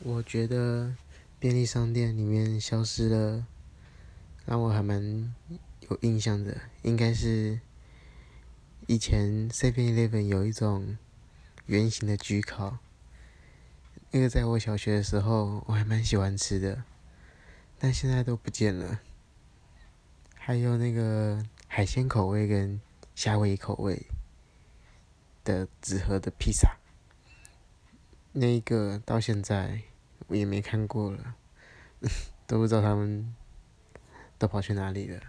我觉得便利商店里面消失了，让我还蛮有印象的，应该是以前 Seven Eleven 有一种圆形的焗烤，那个在我小学的时候我还蛮喜欢吃的，但现在都不见了。还有那个海鲜口味跟夏威夷口味的纸盒的披萨。那一个到现在我也没看过了，都不知道他们都跑去哪里了。